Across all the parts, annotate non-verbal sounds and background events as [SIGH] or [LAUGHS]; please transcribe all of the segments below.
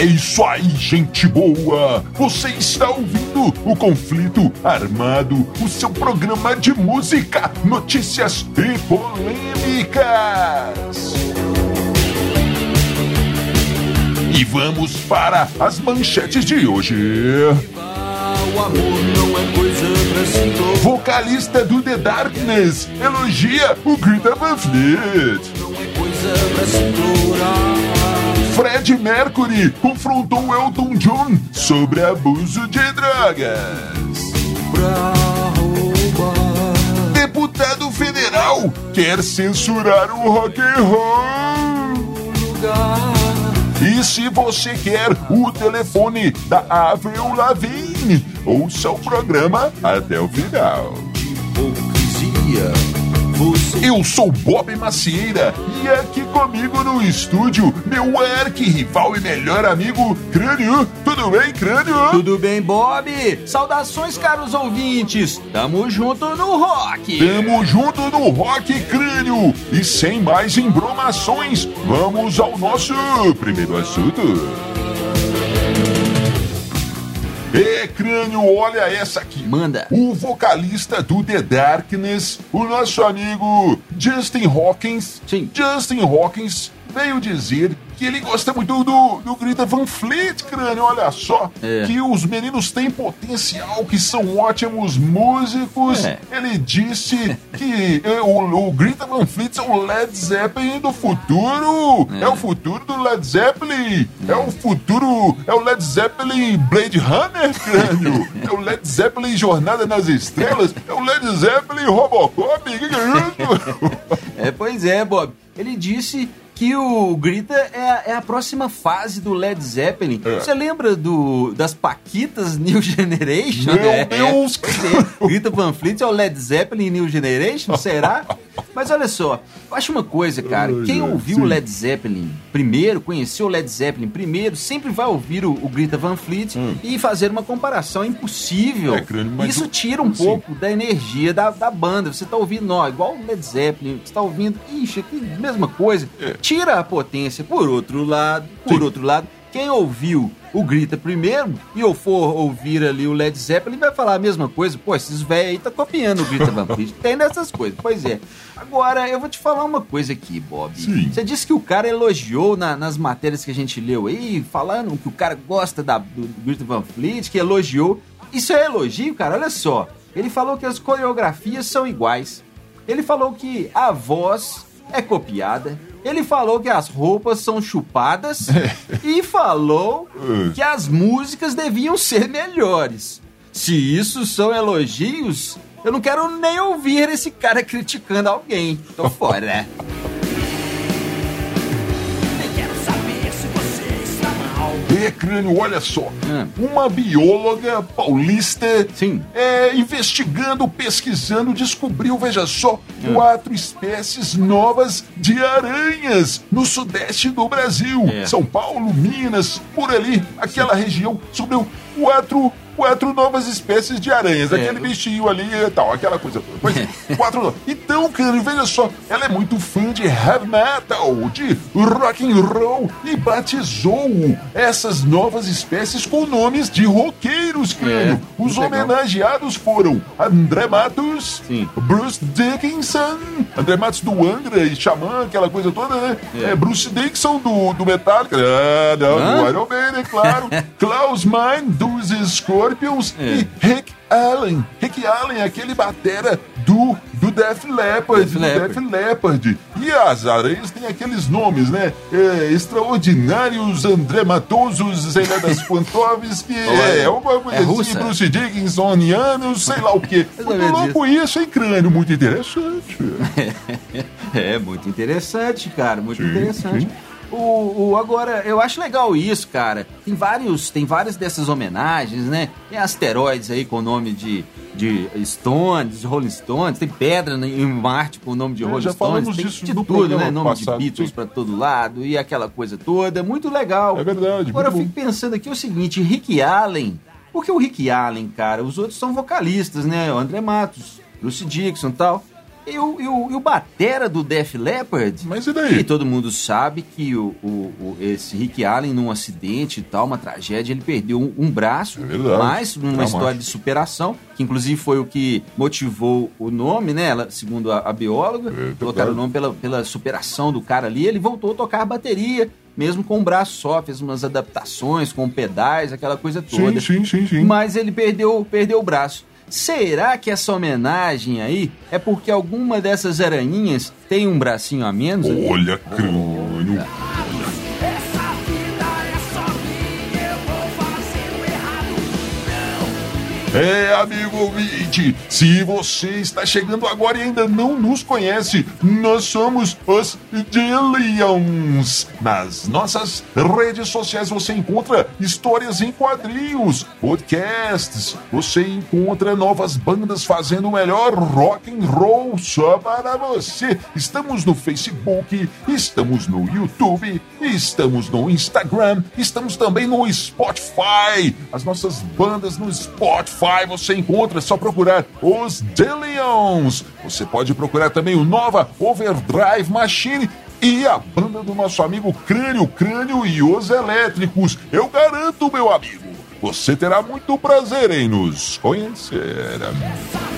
É isso aí, gente boa! Você está ouvindo o Conflito Armado, o seu programa de música, notícias e polêmicas. E vamos para as manchetes de hoje. Vocalista do The Darkness elogia o Greta Van Fleet. Não é coisa pra se. Fred Mercury confrontou Elton John sobre abuso de drogas. Deputado federal quer censurar o rock and roll. E se você quer o telefone da Avril Lavigne, ouça o programa até o final. Hipocrisia. Você Eu sou Bob Macieira e aqui comigo no estúdio, meu arqui-rival e melhor amigo, Crânio. Tudo bem, Crânio? Tudo bem, Bob? Saudações, caros ouvintes! Tamo junto no rock! Tamo junto no Rock Crânio. E sem mais embromações, vamos ao nosso primeiro assunto. É, Crânio, olha essa aqui. Manda. O vocalista do The Darkness, o nosso amigo Justin Hawkins. Sim. Justin Hawkins veio dizer que ele gosta muito do, do Greta Van Fleet, crânio. Olha só, É. que os meninos têm potencial, que são ótimos músicos. É. Ele disse que é, o, o Greta Van Fleet é o Led Zeppelin do futuro. É, o futuro do Led Zeppelin. É. o futuro. É o Led Zeppelin Blade Runner, crânio. [LAUGHS] é o Led Zeppelin Jornada nas Estrelas. É o Led Zeppelin Robocop. Que que é isso? É, pois é, Bob. Ele disse que o Grita é a, é a próxima fase do Led Zeppelin. É. Você lembra do, das Paquitas [LAUGHS] New Generation? Meu É, Deus, é. [LAUGHS] Grita Van Fleet é o Led Zeppelin New Generation? Será? Mas olha só, eu acho uma coisa, cara. Quem ouviu o Led Zeppelin primeiro, conheceu o Led Zeppelin primeiro, sempre vai ouvir o, o Greta Van Fleet e fazer uma comparação. Impossível. Hum. É, crânio, Isso tira um sim. pouco da energia da, da banda. Você tá ouvindo, ó, igual o Led Zeppelin, você tá ouvindo, ixi, mesma coisa. É. Tira a potência. Por outro lado, por Sim. outro lado, quem ouviu o Grita primeiro e eu for ouvir ali o Led Zeppelin vai falar a mesma coisa. Pô, esses velhos aí tá copiando o Grita Van Fleet. Tem dessas coisas. Pois é. Agora, eu vou te falar uma coisa aqui, Bob. Sim. Você disse que o cara elogiou na- nas matérias que a gente leu aí, falando que o cara gosta da, do, do Greta Van Fleet, que elogiou. Isso é elogio, cara? Olha só. Ele falou que as coreografias são iguais. Ele falou que a voz é copiada. Ele falou que as roupas são chupadas. [LAUGHS] e falou que as músicas deviam ser melhores. Se isso são elogios, eu não quero nem ouvir esse cara criticando alguém. Tô fora. [LAUGHS] É, crânio, olha só. Ah. Uma bióloga paulista Sim. é, investigando, pesquisando, descobriu, veja só, Ah. quatro espécies novas de aranhas no sudeste do Brasil. É. São Paulo, Minas, por ali, aquela região, descobriu quatro, quatro novas espécies de aranhas. É. Aquele bichinho ali e tal, aquela coisa. é, [LAUGHS] quatro novas. Então, crânio, veja só, ela é muito fã de heavy metal, de rock and roll e batizou essas novas espécies com nomes de roqueiros, crânio. É, Os homenageados foram André Matos, Sim. Bruce Dickinson, André Matos do Angra e Xamã, aquela coisa toda, né? É. É, Bruce Dickinson do, do Metallica, ah, não, do Iron Maiden, claro. [LAUGHS] Klaus Meine dos Scorpions É. e Rick Allen. Rick Allen, aquele batera do, do Def Leppard, Def do. Def Leppard. E as aranhas têm aqueles nomes, né? É, extraordinários, André Matosos, sei lá das Pantovski, é, alguma coisa É assim? Bruce Dickinsonianos, sei lá o quê. Muito sabia louco isso, hein, crânio? Muito interessante. [LAUGHS] É, muito interessante, cara, muito Sim, interessante. sim. O, o- agora, eu acho legal isso, cara. Tem vários, tem várias dessas homenagens, né? Tem asteroides aí com o nome de, de Stones, de Rolling Stones, tem pedra em Marte com o nome de É, Rolling Stones, tem de tudo, né? Nome passado, de Beatles pra todo lado e aquela coisa toda. Muito legal. É verdade, Agora eu fico pensando aqui o seguinte, Rick Allen. Por que o Rick Allen, cara? Os outros são vocalistas, né? O André Matos, Bruce Dixon e tal. E o, e o, e o batera do Def Leppard? Mas e daí? E todo mundo sabe que o, o, o- esse Rick Allen, num acidente e tal, uma tragédia, ele perdeu um, um braço, É verdade. mas numa Traumático. história de superação, que inclusive foi o que motivou o nome, né? Ela, segundo a, a bióloga, verdade. colocaram o nome pela, pela superação do cara ali. Ele voltou a tocar bateria, mesmo com o braço só, fez umas adaptações com pedais, aquela coisa toda. Sim, sim, sim, sim. Mas ele perdeu, perdeu o braço. Será que essa homenagem aí é porque alguma dessas aranhinhas tem um bracinho a menos? Olha, crânio. É, amigo ouvinte, se você está chegando agora e ainda não nos conhece, nós somos os Dillions. Nas nossas redes sociais você encontra histórias em quadrinhos, podcasts, você encontra novas bandas fazendo o melhor rock and roll só para você. Estamos no Facebook, estamos no YouTube, estamos no Instagram, estamos também no Spotify. As nossas bandas no Spotify você encontra, só procurar os Dillions. Você pode procurar também o Nova Overdrive Machine e a banda do nosso amigo Crânio, Crânio e os Elétricos. Eu garanto, meu amigo, você terá muito prazer em nos conhecer. É.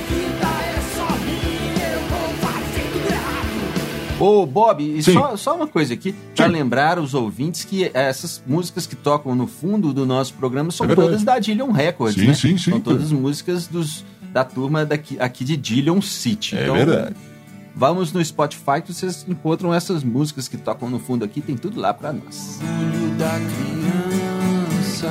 Ô, Bob, e só, só uma coisa aqui, para lembrar os ouvintes que essas músicas que tocam no fundo do nosso programa são É todas da Dillion Records, Sim, né? sim, sim. São todas músicas dos, da turma daqui, aqui de Dillion City. É Então, verdade. Vamos no Spotify que vocês encontram essas músicas que tocam no fundo aqui, tem tudo lá pra nós. orgulho da criança.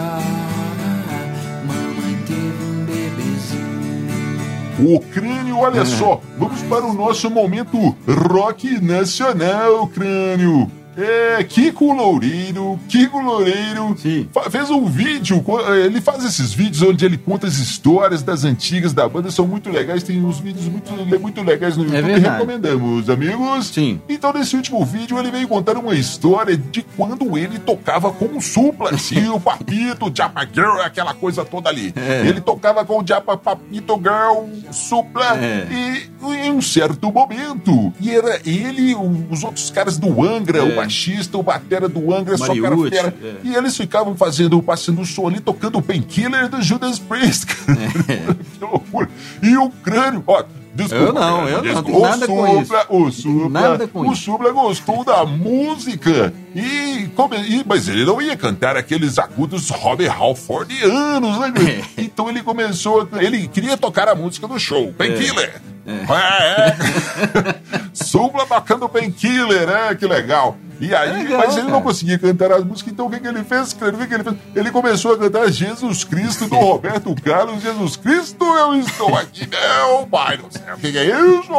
Mamãe teve um bebezinho. O crânio, olha só, vamos para o nosso momento rock nacional, crânio. É, Kiko Loureiro, Kiko Loureiro Sim. fez um vídeo, co- ele faz esses vídeos onde ele conta as histórias das antigas da banda, são muito legais, tem uns vídeos muito, muito legais no YouTube, verdade. recomendamos, amigos. Sim. Então, nesse último vídeo, ele veio contar uma história de quando ele tocava com o Supla, assim, [LAUGHS] o Papito, o Japa Girl, aquela coisa toda ali. É. Ele tocava com o Japa Papito Girl, Supla, É. e em um certo momento, e era ele, os outros caras do Angra, É. o baixista, o batera do Angra, só cara Mariucci, fera, é. e eles ficavam fazendo, passando o som ali, tocando o Painkiller do Judas Priest, cara. [LAUGHS] que loucura. E o crânio, ó, Desculpa, Eu não, eu não, tenho nada o com Supla, O Supla, Nada com o isso. Supla gostou da música e, come- e- mas ele não ia cantar aqueles agudos Robbie Halfordianos, né? meu? Então ele começou, ele queria tocar a música do show, Painkiller. É. é. [LAUGHS] Supla tocando Painkiller, né? Que legal. E aí, Legal, mas ele não cara. conseguia cantar as músicas, então o que, que ele fez? O que, ele fez? Ele começou a cantar Jesus Cristo do Roberto Carlos. Jesus Cristo, eu estou aqui, meu pai do céu. O que, que é isso?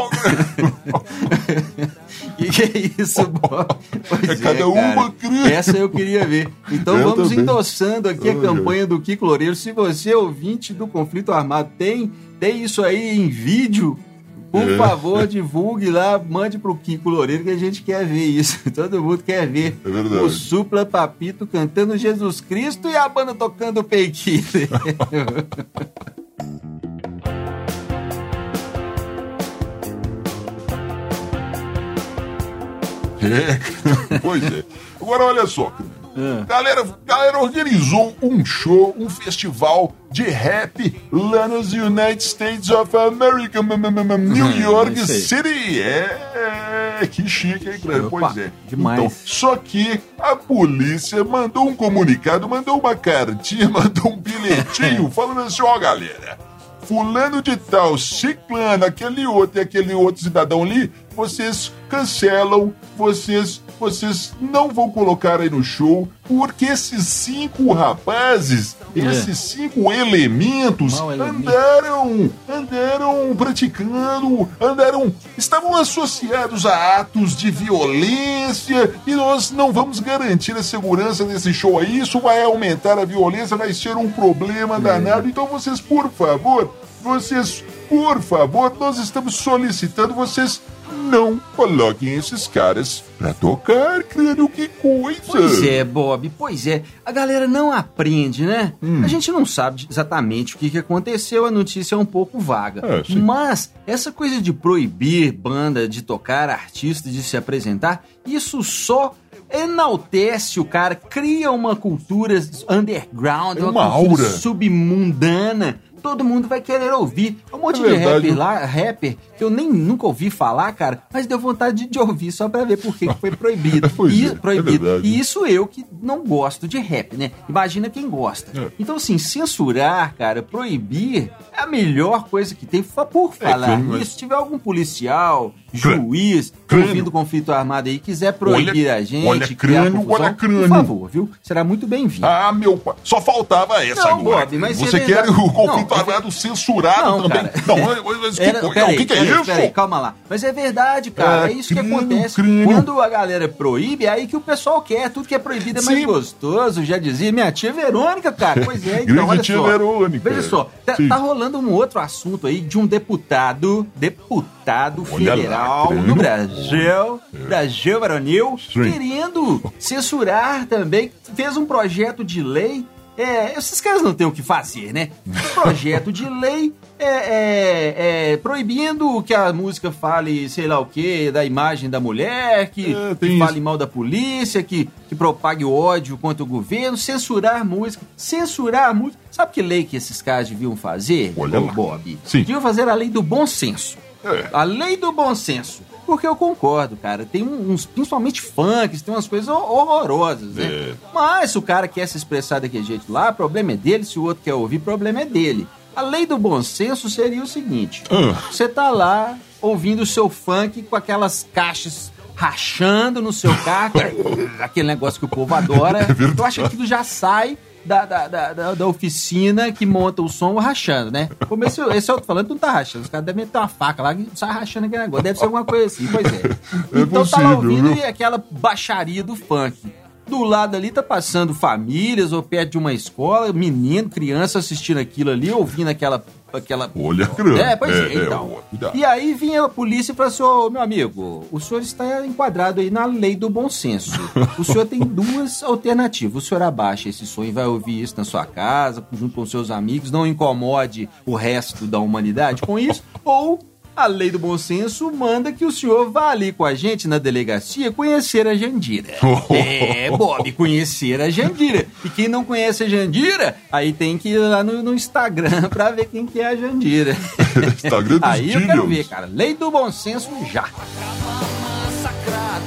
Que [LAUGHS] que é isso, Bob? Pois É cada uma, cria. Essa eu queria ver. Então Eu vamos também. endossando aqui a Ai, campanha do Kiko Loureiro. Se você, ouvinte do conflito armado, tem, tem isso aí em vídeo, por É. favor, divulgue lá, mande pro Kiko Loureiro que a gente quer ver isso. [LAUGHS] Todo mundo quer ver. É verdade. O Supla Papito cantando Jesus Cristo e a banda tocando Painkiller. [LAUGHS] É, pois é. Agora olha só. É. Galera, galera organizou um show, um festival de rap lá nos United States of America, m- m- m- New York aí. City. É, que chique, hein, Cleber? Pois é. demais. Então, só que a polícia mandou um comunicado, mandou uma cartinha, [LAUGHS] mandou um bilhetinho [LAUGHS] falando assim, ó, galera. Fulano de tal, ciclano, aquele outro e aquele outro cidadão ali, vocês cancelam, vocês, vocês não vão colocar aí no show, porque esses cinco rapazes, esses cinco elementos, elemento. andaram, andaram praticando, andaram, estavam associados a atos de violência e nós não vamos garantir a segurança desse show aí. Isso vai aumentar a violência, vai ser um problema danado. Então vocês, por favor, vocês, por favor, nós estamos solicitando vocês não coloquem esses caras pra tocar, crânio, que coisa. Pois é, Bob, pois é. A galera não aprende, né? Hum. A gente não sabe exatamente o que, que aconteceu, a notícia é um pouco vaga. É. Mas essa coisa de proibir banda de tocar, artistas de se apresentar, isso só enaltece o cara, cria uma cultura underground, uma, uma cultura aura. submundana. Todo mundo vai querer ouvir. Um monte É de rapper lá, rapper, que eu nem nunca ouvi falar, cara, mas deu vontade de ouvir só pra ver por que foi [LAUGHS] proibido. Pois E- é, é proibido. E isso eu que não gosto de rap, né? Imagina quem gosta. É. Então, assim, censurar, cara, proibir é a melhor coisa que tem. Por falar mas- nisso, se tiver algum policial. Juiz, ouvindo conflito armado aí, quiser proibir Olha- a gente, olha criar crânio, confusão, olha crânio. por favor, viu? Será muito bem-vindo. Ah, meu pai. Só faltava essa Não, agora. Bob, mas Você é quer o conflito Não, é armado censurado Não, também? cara. Não, que Era- peraí, o que, que é isso? Peraí, calma lá. Mas é verdade, cara. Ah, é isso que crânio, acontece. crânio. Quando a galera proíbe, é aí que o pessoal quer. Tudo que é proibido é mais Sim. gostoso. Já dizia minha tia Verônica, cara. [LAUGHS] Pois é, então, olha tia só. Verônica. Veja só, tá, tá rolando um outro assunto aí de um deputado, deputado Lá, federal do Brasil, Brasil Varonil, Sim. querendo censurar também. Fez um projeto de lei. É, esses caras não têm o que fazer, né? Um [LAUGHS] projeto de lei é, é, é, proibindo que a música fale, sei lá o que, da imagem da mulher, que, É, que fale mal da polícia, que, que propague ódio contra o governo, censurar música, censurar música. Sabe que lei que esses caras deviam fazer, Olha lá. Bob? Sim. Deviam fazer a lei do bom senso. É. A lei do bom senso. Porque eu concordo, cara. Tem uns, principalmente funks, tem umas coisas hor- horrorosas, né? É. Mas se o cara quer se expressar daquele jeito lá, problema é dele. Se o outro quer ouvir, problema é dele. A lei do bom senso seria o seguinte: Ah. você tá lá ouvindo o seu funk com aquelas caixas rachando no seu carro, [LAUGHS] aquele negócio que o povo adora. É eu acho que aquilo já sai da, da, da, da- oficina que monta o som rachando, né? Como esse, esse falando, não tá rachando. Os caras devem ter uma faca lá que sai rachando aquele negócio. Deve ser alguma coisa assim, pois é. É então tá possível, ouvindo viu? e aquela baixaria do funk. Do lado ali tá passando famílias ou perto de uma escola, menino, criança assistindo aquilo ali, ouvindo aquela. aquela Olha, crânio. é, pois é, É, é, então. cuidado. e aí vinha a polícia e falou assim: Ô, meu amigo, o senhor está enquadrado aí na lei do bom senso. O senhor tem [LAUGHS] duas alternativas. O senhor abaixa esse som e vai ouvir isso na sua casa, junto com seus amigos, não incomode o resto da humanidade com isso, ou. A lei do bom senso manda que o senhor vá ali com a gente na delegacia conhecer a Jandira. É, Bob, conhecer a Jandira. E quem não conhece a Jandira, aí tem que ir lá no, no Instagram [LAUGHS] pra ver quem que é a Jandira. [LAUGHS] Instagram dos Aí eu quero ver, cara. Lei do bom senso já. Massacrado.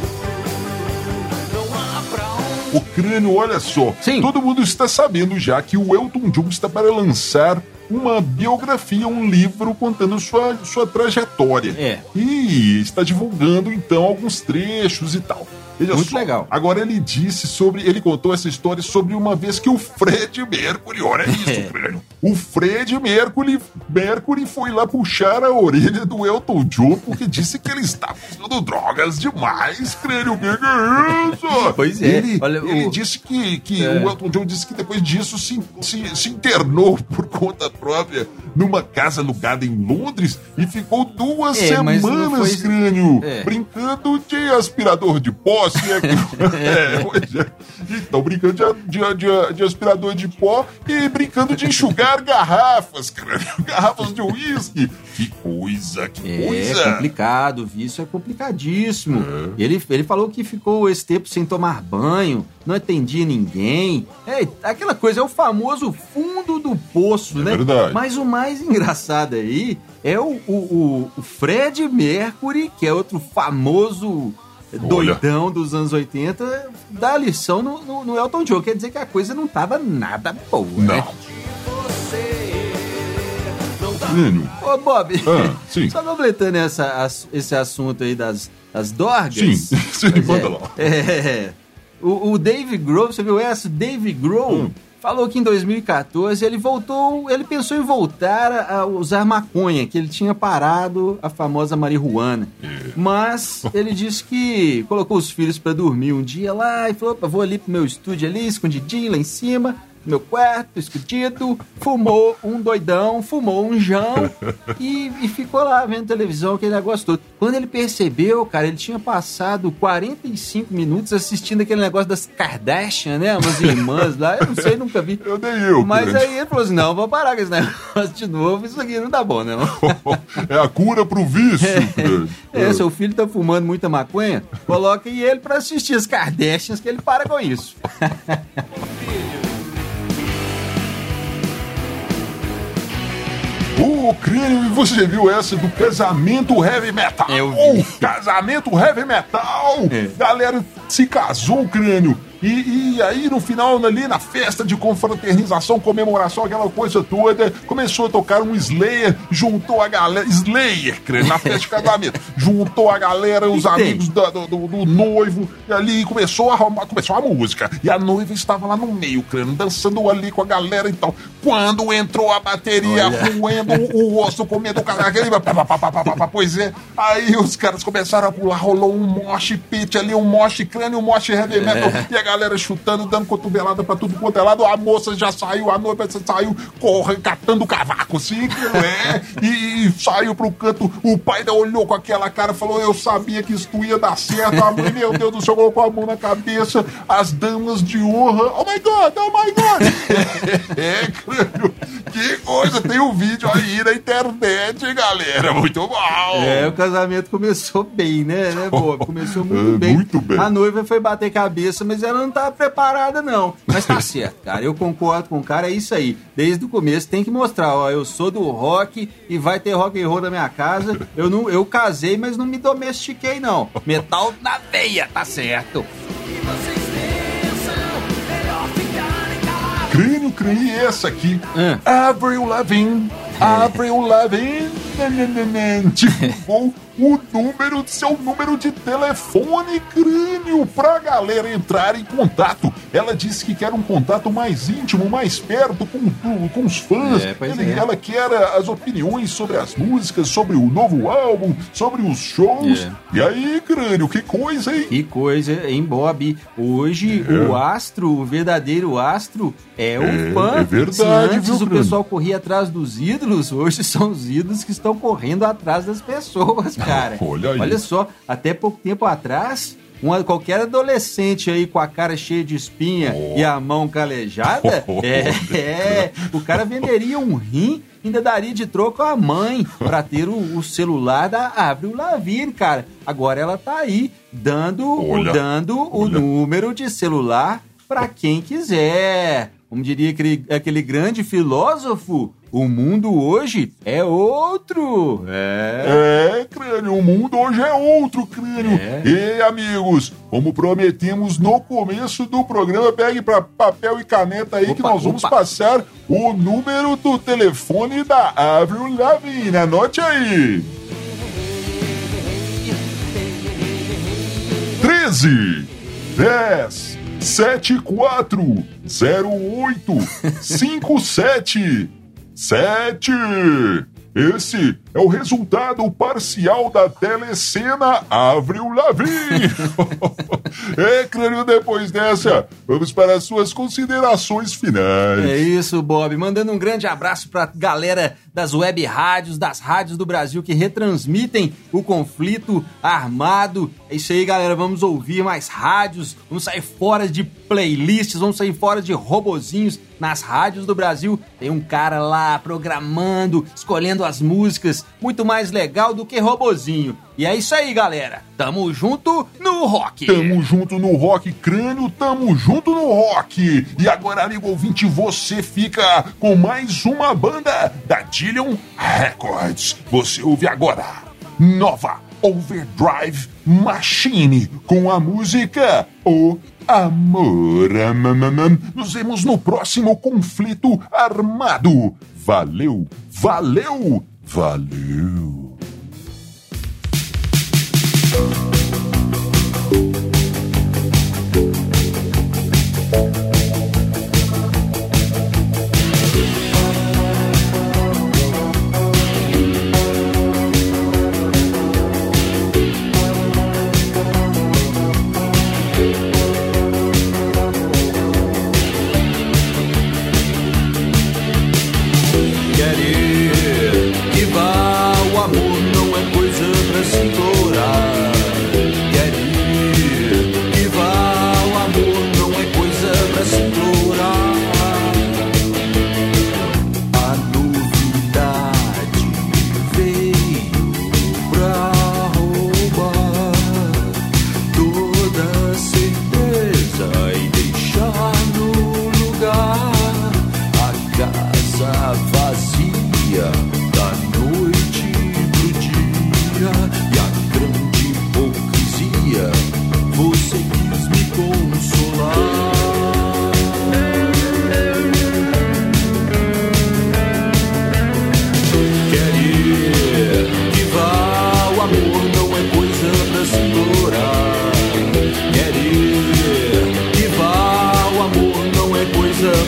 Não há pra onde O crânio, olha só. Sim. Todo mundo está sabendo já que o Elton John está para lançar uma biografia, um livro contando sua, sua trajetória. É. E está divulgando, então, alguns trechos e tal. Veja Muito só, legal. Agora ele disse sobre. Ele contou essa história sobre uma vez que o Fred Mercury, olha [LAUGHS] isso, É. crânio. O Fred Mercury, Mercury foi lá puxar a orelha do Elton John porque disse que ele estava usando drogas demais, crânio. O que, que é isso? [LAUGHS] Pois é, Ele, olha, ele o- disse que, que É. o Elton John disse que depois disso se, se, se internou por conta própria numa casa alugada em Londres e ficou duas É, semanas, foi- crânio, É. brincando de aspirador de pó. Se [LAUGHS] é é, pois é. Então, brincando de, de, de, de aspirador de pó e brincando de enxugar garrafas, crânio. [LAUGHS] Garrafas de uísque. Que coisa, que É coisa. complicado, o vício é complicadíssimo. Ele, ele falou que ficou esse tempo sem tomar banho, não atendia ninguém. É aquela coisa, é o famoso fundo do poço, É né? verdade. Mas o mais engraçado aí é o, o, o- Fred Mercury, que é outro famoso doidão dos anos 80, dá lição no, no, no Elton John. Quer dizer que a coisa não tava nada boa, né? Não. Crânio. Ô, Bob, Ah, sim. [LAUGHS] só completando essa, esse assunto aí das, das dorgas. Sim, [LAUGHS] sim, manda é. lá. É, o, o Dave Grohl, você viu essa? O Dave Grohl Hum. Falou que em 2014 ele voltou, ele pensou em voltar a, usar maconha, que ele tinha parado a famosa marihuana. É. Mas ele disse que colocou os filhos pra dormir um dia lá e falou: "Opa, vou ali pro meu estúdio ali, escondidinho lá em cima. Meu quarto, escondido, fumou um doidão, fumou um jão e, e ficou lá vendo televisão, aquele negócio todo. Quando ele percebeu, cara, ele tinha passado 45 minutos assistindo aquele negócio das Kardashian, né? Umas irmãs lá, eu não sei, nunca vi. [LAUGHS] Eu nem eu, Mas aí ele falou assim: não, vou parar com esse negócio de novo, isso aqui não dá bom, não. [LAUGHS] É a cura pro vício, crânio. É, seu filho tá fumando muita maconha, coloque ele pra assistir as Kardashians que ele para com isso. [LAUGHS] Ô, crânio, e você viu essa do casamento heavy metal? Eu vi. Casamento heavy metal! É. Galera se casou, crânio. E, e aí, no final, ali na festa de confraternização, comemoração, aquela coisa toda, começou a tocar um Slayer, juntou a galera. Slayer, crânio, na festa de casamento. [LAUGHS] juntou a galera, os amigos do, do- do noivo, e ali começou a, começou a música. E a noiva estava lá no meio, crânio, dançando ali com a galera e tal. Quando entrou a bateria, Olha. roendo o osso, comendo o cara, aquele. pá, pá, pá, pá, pá, pá, pá, Pois é, aí os caras começaram a pular, rolou um mosh pit ali, um mosh crânio, um mosh heavy metal, e a galera chutando, dando cotovelada pra tudo quanto é lado. A moça já saiu, a noiva já saiu, corre, catando o cavaco, assim, não é, e, e saiu pro canto. O pai da olhou com aquela cara e falou: Eu sabia que isso ia dar certo. A mãe, meu Deus do céu, colocou a mão na cabeça. As damas de honra, oh my god, oh my god. [LAUGHS] é, que coisa, tem um vídeo aí na internet, galera, muito bom. É, o casamento começou bem, né, né, Bob? [LAUGHS] Começou muito É, bem. muito bem. A noiva foi bater cabeça, mas ela não tava preparada, não. Mas tá [LAUGHS] certo, cara. Eu concordo com o cara, é isso aí. Desde o começo tem que mostrar, ó, eu sou do rock e vai ter rock and roll na minha casa. Eu não, eu casei, mas não me domestiquei, não. Metal na veia, tá certo. Vocês pensam, crânio, e essa aqui? Ah. Avril Lavigne, Avril Lavigne, nananana, [LAUGHS] divulgou o número, seu número de telefone, crânio, pra galera entrar em contato. Ela disse que quer um contato mais íntimo, mais perto com, com- com os fãs. É, Ele- é. Ela quer as opiniões sobre as músicas, sobre o novo álbum, sobre os shows. É. E aí, crânio, que coisa, hein? Que coisa, hein, Bob? Hoje o astro, o verdadeiro astro, é o É, fã. é verdade, Se antes viu, o Bruno? pessoal corria atrás dos ídolos, hoje são os ídolos que estão correndo atrás das pessoas, cara. [LAUGHS] Olha aí. só, até pouco tempo atrás. Uma, qualquer adolescente aí com a cara cheia de espinha e a mão calejada, [LAUGHS] é, é, o cara venderia um rim ainda daria de troco a mãe pra ter o, o celular da Avril Lavigne, cara. Agora ela tá aí dando, o- Olha, dando o olha. número de celular pra quem quiser. Como diria aquele, aquele grande filósofo, o mundo hoje é outro. É. É, crânio, o mundo hoje é outro, crânio. É. E, amigos, como prometemos no começo do programa, pegue para papel e caneta aí que Opa, nós vamos opa. passar o número do telefone da Avril Lavigne. Anote aí. 13 10 74 08 57 7 Esse é o resultado parcial da telecena Avril Lavigne. [LAUGHS] é, crânio, depois dessa, vamos para as suas considerações finais. É isso, Bob. Mandando um grande abraço pra galera das web rádios, das rádios do Brasil que retransmitem o conflito armado. É isso aí, galera. Vamos ouvir mais rádios, vamos sair fora de playlists, vamos sair fora de robozinhos nas rádios do Brasil. Tem um cara lá programando, escolhendo as músicas, muito mais legal do que robozinho. E é isso aí, galera. Tamo junto no rock. Tamo junto no rock, crânio, tamo junto no rock. E agora, amigo ouvinte, você fica com mais uma banda da Dillion Records. Você ouve agora, nova Overdrive Machine, com a música O Amor. Nos vemos no próximo conflito armado. Valeu, valeu, valeu.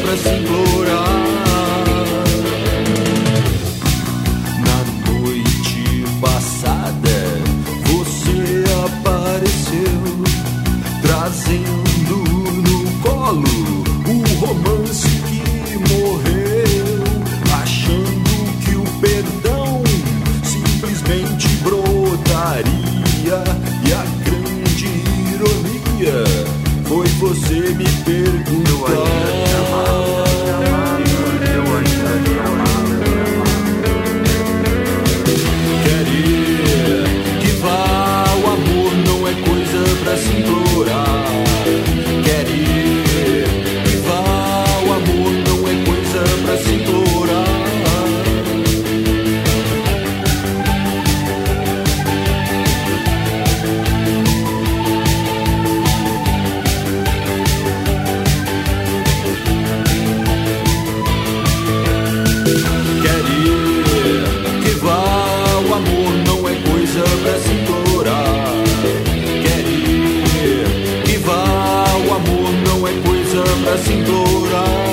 Pra se. Não é